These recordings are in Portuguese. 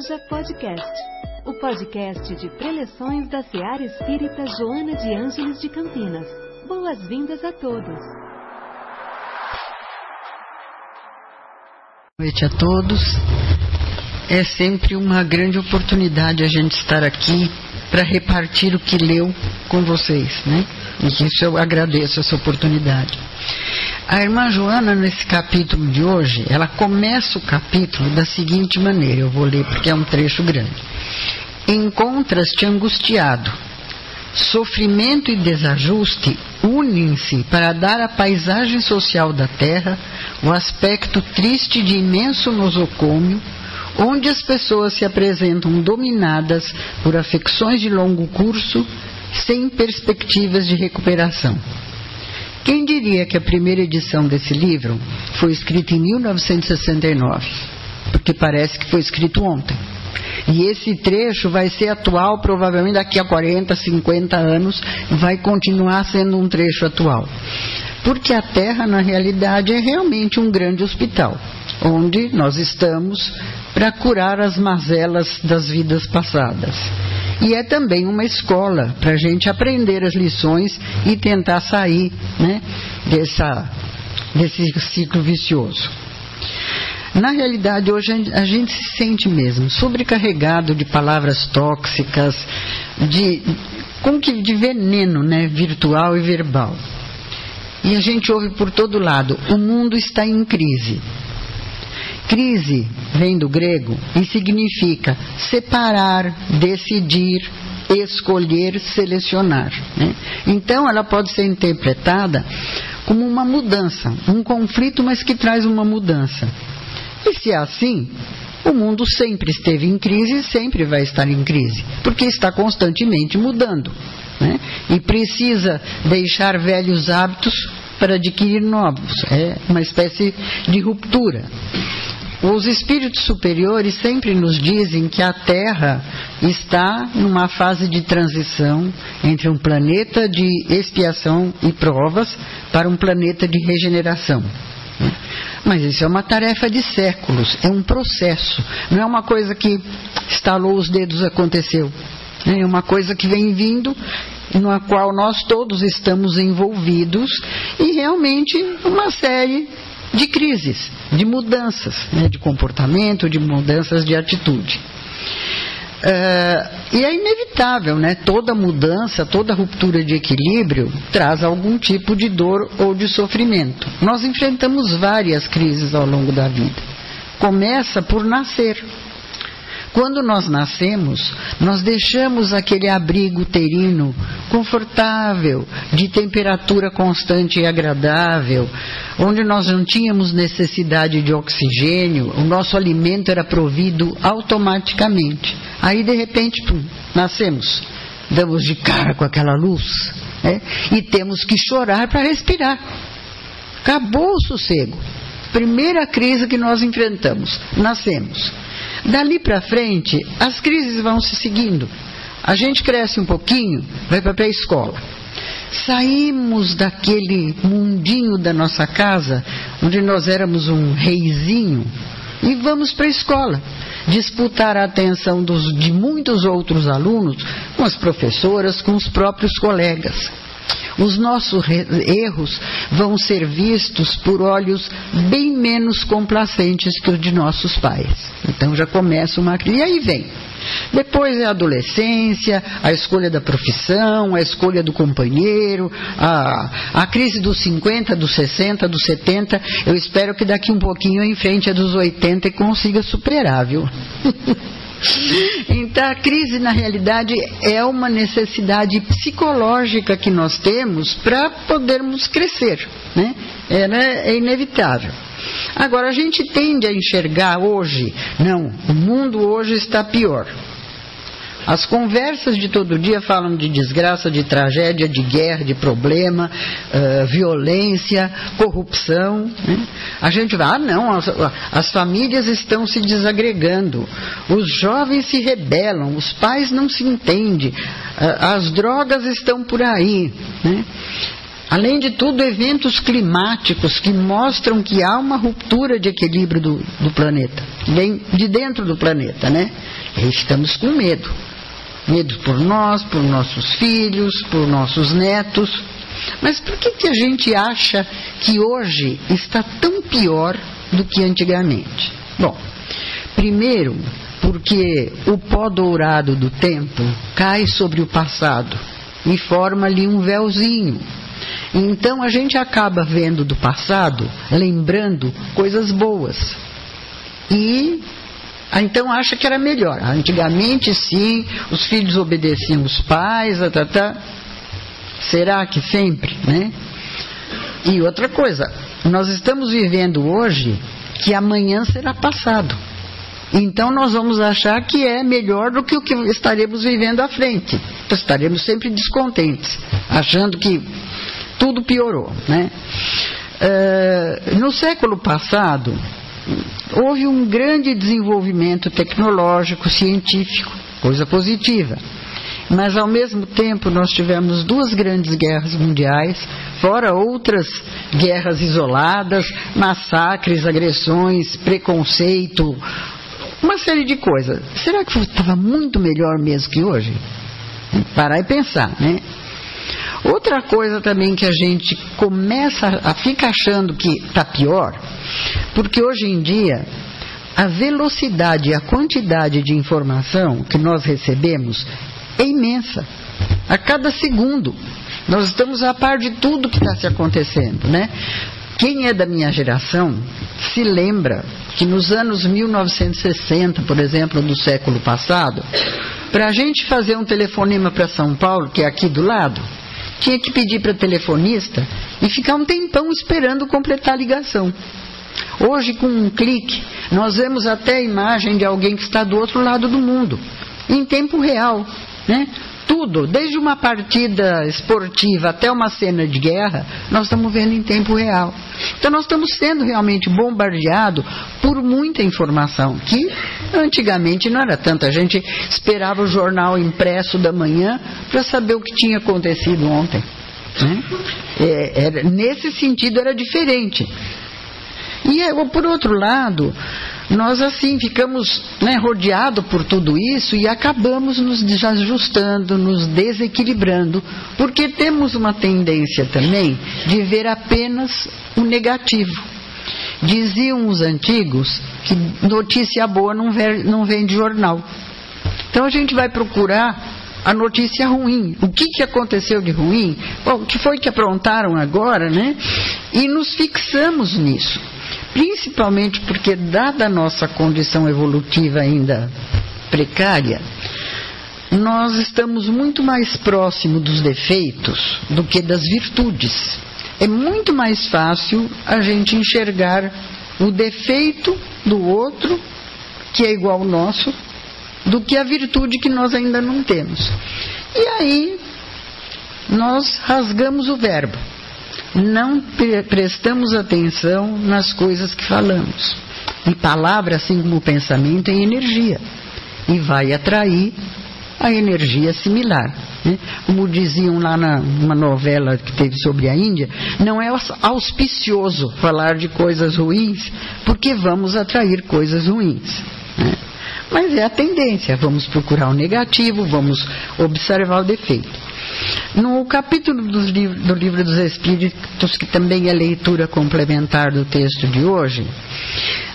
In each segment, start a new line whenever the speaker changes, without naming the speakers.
Seja Podcast, o podcast de preleções da Seara Espírita Joana de Ângeles de Campinas. Boas-vindas a todos.
Boa noite a todos. É sempre uma grande oportunidade a gente estar aqui para repartir o que leu com vocês, né? E isso eu agradeço essa oportunidade. A irmã Joana, nesse capítulo de hoje, ela começa o capítulo da seguinte maneira: eu vou ler porque é um trecho grande. Encontras-te angustiado. Sofrimento e desajuste unem-se para dar à paisagem social da Terra o aspecto triste de imenso nosocômio, onde as pessoas se apresentam dominadas por afecções de longo curso, sem perspectivas de recuperação. Quem diria que a primeira edição desse livro foi escrita em 1969? Porque parece que foi escrito ontem. E esse trecho vai ser atual provavelmente daqui a 40, 50 anos, vai continuar sendo um trecho atual. Porque a Terra, na realidade, é realmente um grande hospital, onde nós estamos para curar as mazelas das vidas passadas. E é também uma escola para a gente aprender as lições e tentar sair né, dessa, desse ciclo vicioso. Na realidade, hoje a gente se sente mesmo sobrecarregado de palavras tóxicas, de, como que de veneno né, virtual e verbal. E a gente ouve por todo lado: o mundo está em crise. Crise vem do grego e significa separar, decidir, escolher, selecionar. Né? Então, ela pode ser interpretada como uma mudança, um conflito, mas que traz uma mudança. E se é assim, o mundo sempre esteve em crise e sempre vai estar em crise, porque está constantemente mudando. Né? E precisa deixar velhos hábitos para adquirir novos. É uma espécie de ruptura. Os espíritos superiores sempre nos dizem que a Terra está numa fase de transição entre um planeta de expiação e provas para um planeta de regeneração. Mas isso é uma tarefa de séculos, é um processo, não é uma coisa que estalou os dedos aconteceu. É uma coisa que vem vindo, na qual nós todos estamos envolvidos, e realmente uma série de crises, de mudanças né, de comportamento, de mudanças de atitude. Uh, e é inevitável, né? Toda mudança, toda ruptura de equilíbrio traz algum tipo de dor ou de sofrimento. Nós enfrentamos várias crises ao longo da vida. Começa por nascer. Quando nós nascemos, nós deixamos aquele abrigo uterino confortável, de temperatura constante e agradável, onde nós não tínhamos necessidade de oxigênio, o nosso alimento era provido automaticamente. Aí, de repente, pum, nascemos, damos de cara com aquela luz né? e temos que chorar para respirar. Acabou o sossego. Primeira crise que nós enfrentamos, nascemos. Dali para frente, as crises vão se seguindo. A gente cresce um pouquinho, vai para a pré-escola. Saímos daquele mundinho da nossa casa, onde nós éramos um reizinho, e vamos para a escola. Disputar a atenção dos, de muitos outros alunos com as professoras, com os próprios colegas os nossos erros vão ser vistos por olhos bem menos complacentes que os de nossos pais. Então já começa uma crise. E aí vem. Depois é a adolescência, a escolha da profissão, a escolha do companheiro, a, a crise dos 50, dos 60, dos 70. Eu espero que daqui um pouquinho eu enfrente a dos 80 e consiga superar, viu? Então, a crise, na realidade, é uma necessidade psicológica que nós temos para podermos crescer. Né? É, né? é inevitável. Agora, a gente tende a enxergar hoje, não, o mundo hoje está pior. As conversas de todo dia falam de desgraça, de tragédia, de guerra, de problema, uh, violência, corrupção. Né? A gente vai, ah, não, as, as, famílias estão se desagregando, os jovens se rebelam, os pais não se entendem, uh, as drogas estão por aí. Né? Além de tudo, eventos climáticos que mostram que há uma ruptura de equilíbrio do, do planeta. de dentro do planeta, né? E estamos com medo. Medo por nós, por nossos filhos, por nossos netos. Mas por que, que a gente acha que hoje está tão pior do que antigamente? Bom, primeiro, porque o pó dourado do tempo cai sobre o passado e forma ali um véuzinho. Então a gente acaba vendo do passado, lembrando coisas boas. E então acha que era melhor. Antigamente sim, os filhos obedeciam os pais, tá, tá, tá. será que sempre, né? E outra coisa, nós estamos vivendo hoje que amanhã será passado. Então nós vamos achar que é melhor do que o que estaremos vivendo à frente. Então, estaremos sempre descontentes, achando que tudo piorou. Né? Uh, no século passado, houve um grande desenvolvimento tecnológico, científico, coisa positiva. Mas, ao mesmo tempo, nós tivemos duas grandes guerras mundiais, fora outras guerras isoladas, massacres, agressões, preconceito, uma série de coisas. Será que estava muito melhor mesmo que hoje? Parar e pensar, né? Outra coisa também que a gente começa a ficar achando que está pior, porque hoje em dia a velocidade e a quantidade de informação que nós recebemos é imensa. A cada segundo. Nós estamos a par de tudo que está se acontecendo, né? Quem é da minha geração se lembra que nos anos 1960, por exemplo, do século passado, para a gente fazer um telefonema para São Paulo, que é aqui do lado, tinha que pedir para telefonista e ficar um tempão esperando completar a ligação. Hoje, com um clique, nós vemos até a imagem de alguém que está do outro lado do mundo, em tempo real. Né? Tudo, desde uma partida esportiva até uma cena de guerra, nós estamos vendo em tempo real. Então nós estamos sendo realmente bombardeados por muita informação, que antigamente não era tanta. A gente esperava o jornal impresso da manhã para saber o que tinha acontecido ontem. Né? É, era, nesse sentido era diferente. E por outro lado, nós assim ficamos né, rodeados por tudo isso e acabamos nos desajustando, nos desequilibrando, porque temos uma tendência também de ver apenas o negativo. Diziam os antigos que notícia boa não, ver, não vem de jornal. Então a gente vai procurar a notícia ruim. O que, que aconteceu de ruim? Bom, o que foi que aprontaram agora, né? E nos fixamos nisso principalmente porque, dada a nossa condição evolutiva ainda precária, nós estamos muito mais próximo dos defeitos do que das virtudes. É muito mais fácil a gente enxergar o defeito do outro, que é igual ao nosso, do que a virtude que nós ainda não temos. E aí nós rasgamos o verbo não prestamos atenção nas coisas que falamos. E palavra, assim como pensamento, é energia. E vai atrair a energia similar. Né? Como diziam lá numa novela que teve sobre a Índia, não é auspicioso falar de coisas ruins, porque vamos atrair coisas ruins. Né? Mas é a tendência, vamos procurar o negativo, vamos observar o defeito. No capítulo do Livro dos Espíritos, que também é leitura complementar do texto de hoje,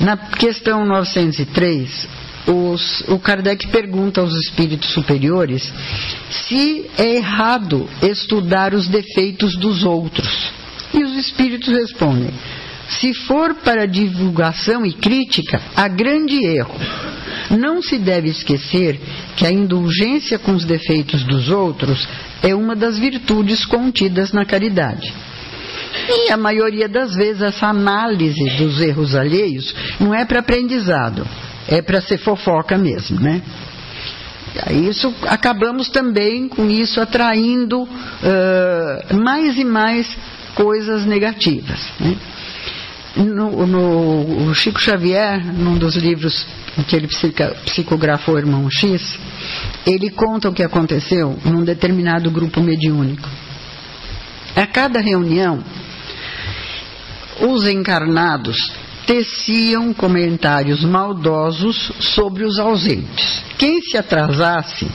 na questão 903, os, o Kardec pergunta aos espíritos superiores se é errado estudar os defeitos dos outros. E os espíritos respondem: se for para divulgação e crítica, há grande erro. Não se deve esquecer que a indulgência com os defeitos dos outros é uma das virtudes contidas na caridade. E a maioria das vezes essa análise dos erros alheios não é para aprendizado, é para ser fofoca mesmo, né? Isso acabamos também com isso atraindo uh, mais e mais coisas negativas. Né? No, no, o Chico Xavier, num dos livros que ele psicografou Irmão X, ele conta o que aconteceu num determinado grupo mediúnico. A cada reunião, os encarnados teciam comentários maldosos sobre os ausentes. Quem se atrasasse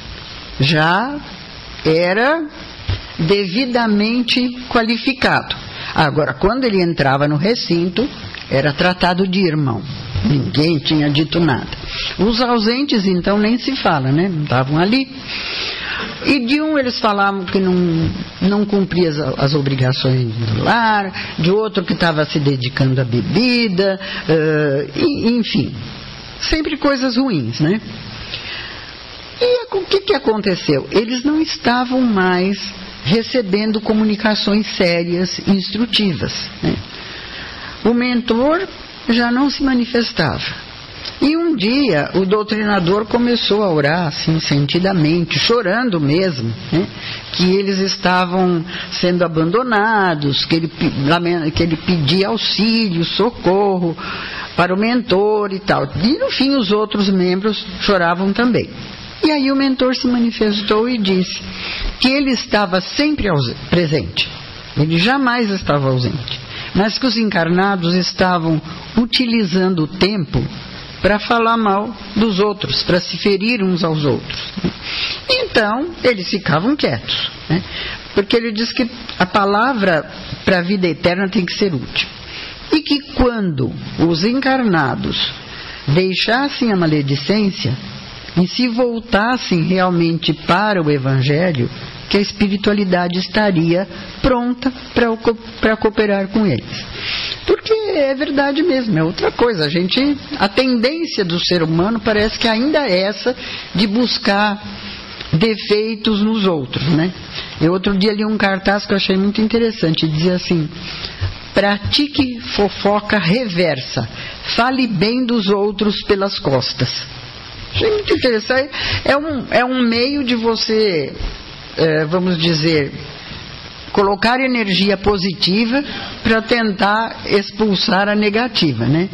já era devidamente qualificado. Agora, quando ele entrava no recinto, era tratado de irmão. Ninguém tinha dito nada. Os ausentes, então, nem se fala, né? Estavam ali. E de um eles falavam que não, não cumpria as, as obrigações do lar, de outro que estava se dedicando à bebida, uh, e, enfim. Sempre coisas ruins, né? E o que, que aconteceu? Eles não estavam mais recebendo comunicações sérias e instrutivas. Né? O mentor já não se manifestava. E um dia o doutrinador começou a orar, assim, sentidamente, chorando mesmo, né? que eles estavam sendo abandonados, que ele, que ele pedia auxílio, socorro para o mentor e tal. E no fim os outros membros choravam também. E aí o mentor se manifestou e disse que ele estava sempre presente, ele jamais estava ausente, mas que os encarnados estavam utilizando o tempo para falar mal dos outros, para se ferir uns aos outros. Então, eles ficavam quietos, né? porque ele diz que a palavra para a vida eterna tem que ser útil. E que quando os encarnados deixassem a maledicência e se voltassem realmente para o Evangelho, que a espiritualidade estaria pronta para cooperar com eles. Porque é verdade mesmo, é outra coisa. A gente, a tendência do ser humano parece que ainda é essa de buscar defeitos nos outros, né? Eu outro dia li um cartaz que eu achei muito interessante, dizia assim: pratique fofoca reversa, fale bem dos outros pelas costas. Achei muito interessante. É um, é um meio de você é, vamos dizer, colocar energia positiva para tentar expulsar a negativa, né?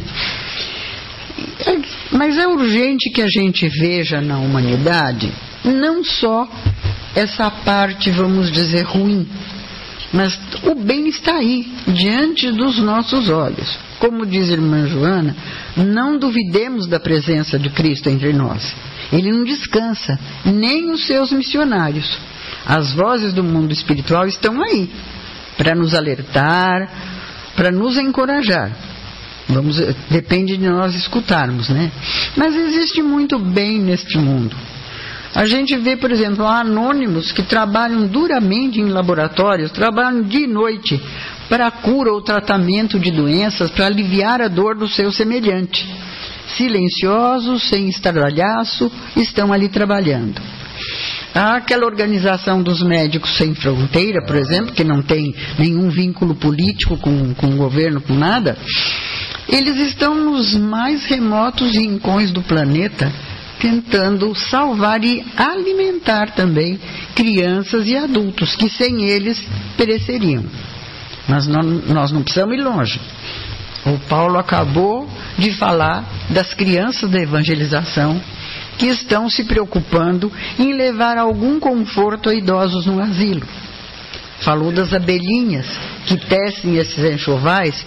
Mas é urgente que a gente veja na humanidade não só essa parte, vamos dizer, ruim, mas o bem está aí, diante dos nossos olhos. Como diz a irmã Joana, não duvidemos da presença de Cristo entre nós. Ele não descansa, nem os seus missionários. As vozes do mundo espiritual estão aí para nos alertar, para nos encorajar. Vamos, depende de nós escutarmos, né? Mas existe muito bem neste mundo. A gente vê, por exemplo, anônimos que trabalham duramente em laboratórios, trabalham dia e noite para a cura ou tratamento de doenças, para aliviar a dor do seu semelhante. Silenciosos, sem estardalhaço, estão ali trabalhando. Aquela organização dos médicos sem fronteira, por exemplo, que não tem nenhum vínculo político com, com o governo, com nada, eles estão nos mais remotos rincões do planeta tentando salvar e alimentar também crianças e adultos que sem eles pereceriam. Mas não, nós não precisamos ir longe. O Paulo acabou de falar das crianças da evangelização que estão se preocupando em levar algum conforto a idosos no asilo. Falou das abelhinhas que tecem esses enxovais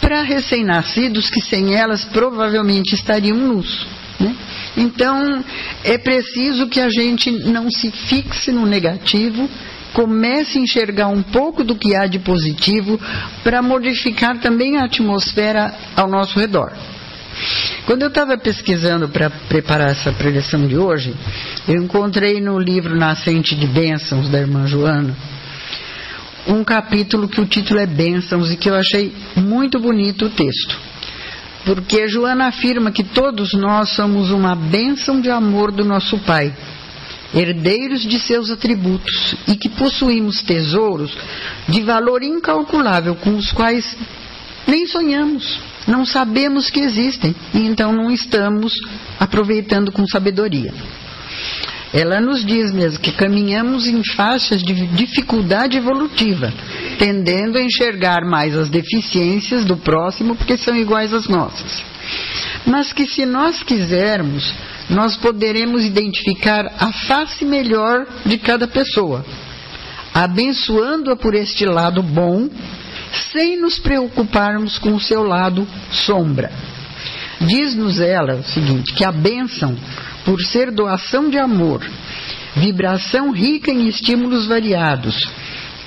para recém-nascidos que sem elas provavelmente estariam nus. Né? Então, é preciso que a gente não se fixe no negativo, comece a enxergar um pouco do que há de positivo para modificar também a atmosfera ao nosso redor. Quando eu estava pesquisando para preparar essa preleção de hoje, eu encontrei no livro Nascente de Bênçãos, da irmã Joana, um capítulo que o título é Bênçãos e que eu achei muito bonito o texto. Porque Joana afirma que todos nós somos uma bênção de amor do nosso Pai, herdeiros de seus atributos e que possuímos tesouros de valor incalculável com os quais nem sonhamos não sabemos que existem então não estamos aproveitando com sabedoria. Ela nos diz mesmo que caminhamos em faixas de dificuldade evolutiva, tendendo a enxergar mais as deficiências do próximo porque são iguais às nossas. Mas que se nós quisermos, nós poderemos identificar a face melhor de cada pessoa, abençoando-a por este lado bom sem nos preocuparmos com o seu lado sombra. Diz-nos ela o seguinte: que a bênção, por ser doação de amor, vibração rica em estímulos variados,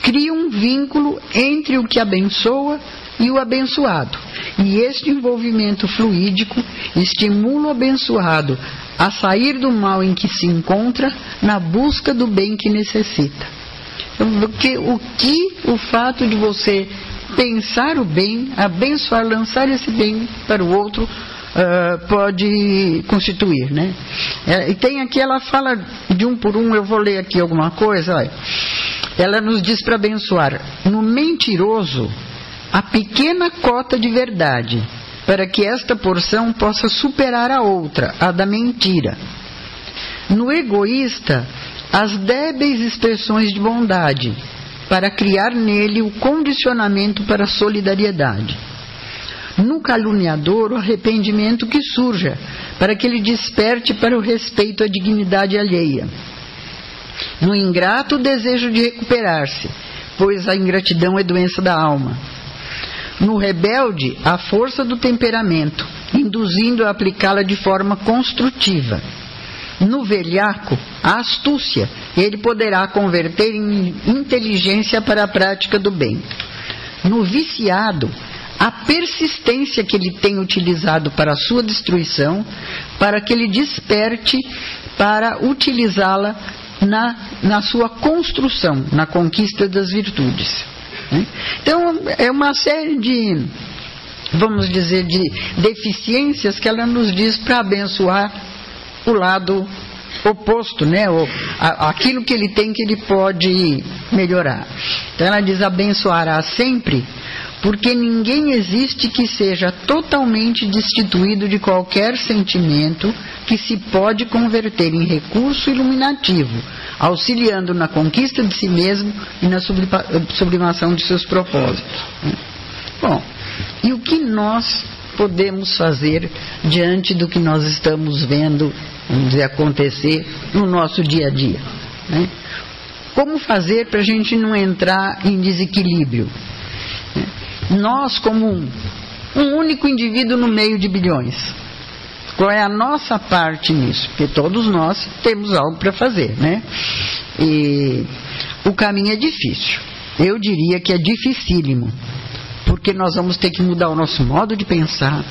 cria um vínculo entre o que abençoa e o abençoado. E este envolvimento fluídico estimula o abençoado a sair do mal em que se encontra na busca do bem que necessita. Porque o que o fato de você pensar o bem, abençoar, lançar esse bem para o outro, uh, pode constituir, né? É, e tem aqui, ela fala de um por um, eu vou ler aqui alguma coisa, olha. Ela nos diz para abençoar. No mentiroso, a pequena cota de verdade, para que esta porção possa superar a outra, a da mentira. No egoísta, as débeis expressões de bondade, para criar nele o condicionamento para a solidariedade. No caluniador, o arrependimento que surja, para que ele desperte para o respeito à dignidade alheia. No ingrato, o desejo de recuperar-se, pois a ingratidão é doença da alma no rebelde, a força do temperamento, induzindo a aplicá-la de forma construtiva. No velhaco, a astúcia, ele poderá converter em inteligência para a prática do bem. No viciado, a persistência que ele tem utilizado para a sua destruição, para que ele desperte para utilizá-la na, na sua construção, na conquista das virtudes. Né? Então, é uma série de, vamos dizer, de deficiências que ela nos diz para abençoar o lado oposto, né? O, a, aquilo que ele tem que ele pode melhorar. Então ela diz abençoará sempre, porque ninguém existe que seja totalmente destituído de qualquer sentimento que se pode converter em recurso iluminativo, auxiliando na conquista de si mesmo e na sublimação de seus propósitos. Bom, e o que nós podemos fazer diante do que nós estamos vendo vamos dizer, acontecer no nosso dia a dia? Né? Como fazer para a gente não entrar em desequilíbrio? Nós, como um, um único indivíduo no meio de bilhões, qual é a nossa parte nisso? Porque todos nós temos algo para fazer, né? E o caminho é difícil. Eu diria que é dificílimo. Porque nós vamos ter que mudar o nosso modo de pensar,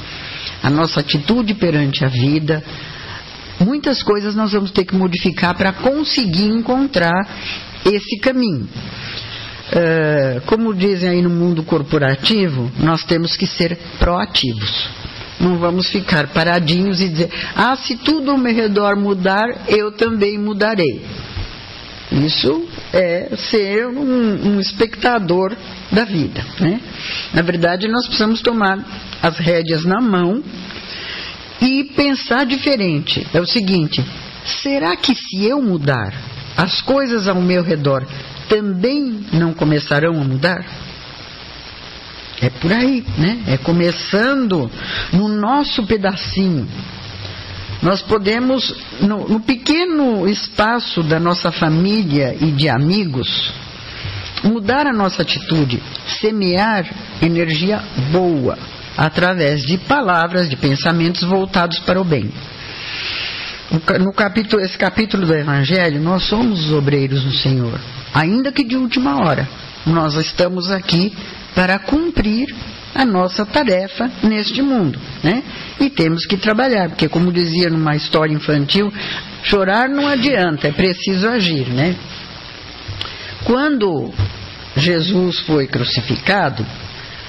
a nossa atitude perante a vida. Muitas coisas nós vamos ter que modificar para conseguir encontrar esse caminho. Uh, como dizem aí no mundo corporativo, nós temos que ser proativos. Não vamos ficar paradinhos e dizer, ah, se tudo ao meu redor mudar, eu também mudarei. Isso é ser um, um espectador da vida. Né? Na verdade, nós precisamos tomar as rédeas na mão e pensar diferente. É o seguinte: será que se eu mudar, as coisas ao meu redor também não começarão a mudar? É por aí, né? É começando no nosso pedacinho. Nós podemos, no, no pequeno espaço da nossa família e de amigos, mudar a nossa atitude, semear energia boa através de palavras, de pensamentos voltados para o bem. No capítulo, esse capítulo do Evangelho, nós somos os obreiros do Senhor, ainda que de última hora. Nós estamos aqui para cumprir a nossa tarefa neste mundo, né? E temos que trabalhar, porque como dizia numa história infantil, chorar não adianta, é preciso agir, né? Quando Jesus foi crucificado,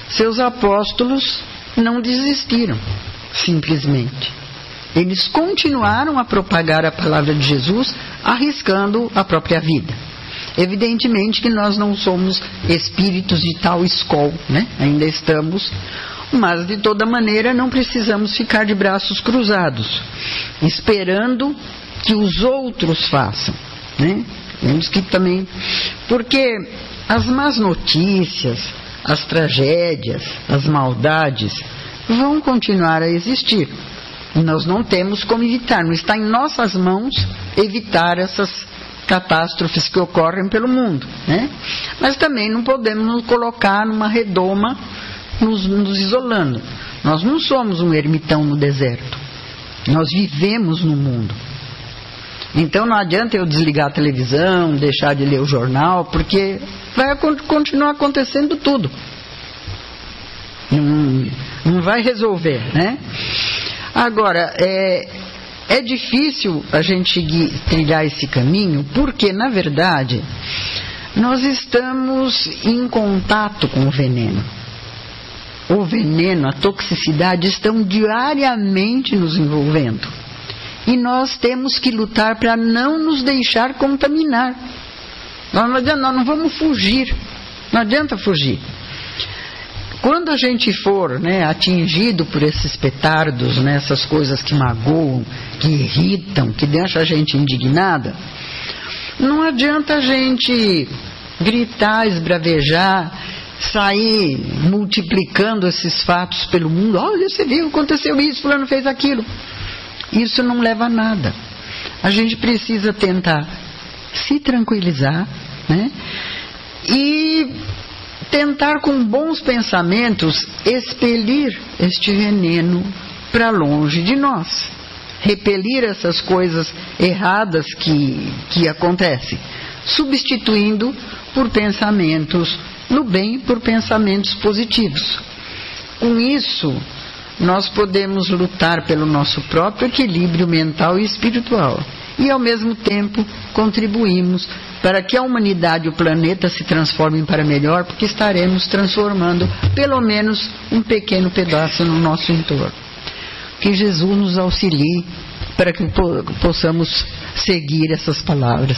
seus apóstolos não desistiram, simplesmente. Eles continuaram a propagar a palavra de Jesus, arriscando a própria vida. Evidentemente que nós não somos espíritos de tal escola, né? Ainda estamos, mas de toda maneira não precisamos ficar de braços cruzados, esperando que os outros façam, né? Temos que também, porque as más notícias, as tragédias, as maldades vão continuar a existir. E nós não temos como evitar, não está em nossas mãos evitar essas catástrofes que ocorrem pelo mundo. Né? Mas também não podemos nos colocar numa redoma nos, nos isolando. Nós não somos um ermitão no deserto. Nós vivemos no mundo. Então não adianta eu desligar a televisão, deixar de ler o jornal, porque vai continuar acontecendo tudo. Não, não vai resolver, né? Agora, é, é difícil a gente trilhar esse caminho, porque, na verdade, nós estamos em contato com o veneno. O veneno, a toxicidade estão diariamente nos envolvendo. E nós temos que lutar para não nos deixar contaminar. Nós não, adianta, nós não vamos fugir. Não adianta fugir. Quando a gente for né, atingido por esses petardos, né, essas coisas que magoam, que irritam, que deixam a gente indignada, não adianta a gente gritar, esbravejar, sair multiplicando esses fatos pelo mundo. Olha, você viu, aconteceu isso, fulano fez aquilo. Isso não leva a nada. A gente precisa tentar se tranquilizar, né? E tentar com bons pensamentos expelir este veneno para longe de nós. Repelir essas coisas erradas que, que acontecem, substituindo por pensamentos no bem, por pensamentos positivos. Com isso, nós podemos lutar pelo nosso próprio equilíbrio mental e espiritual e, ao mesmo tempo, contribuímos para que a humanidade e o planeta se transformem para melhor, porque estaremos transformando pelo menos um pequeno pedaço no nosso entorno. Que Jesus nos auxilie para que possamos seguir essas palavras.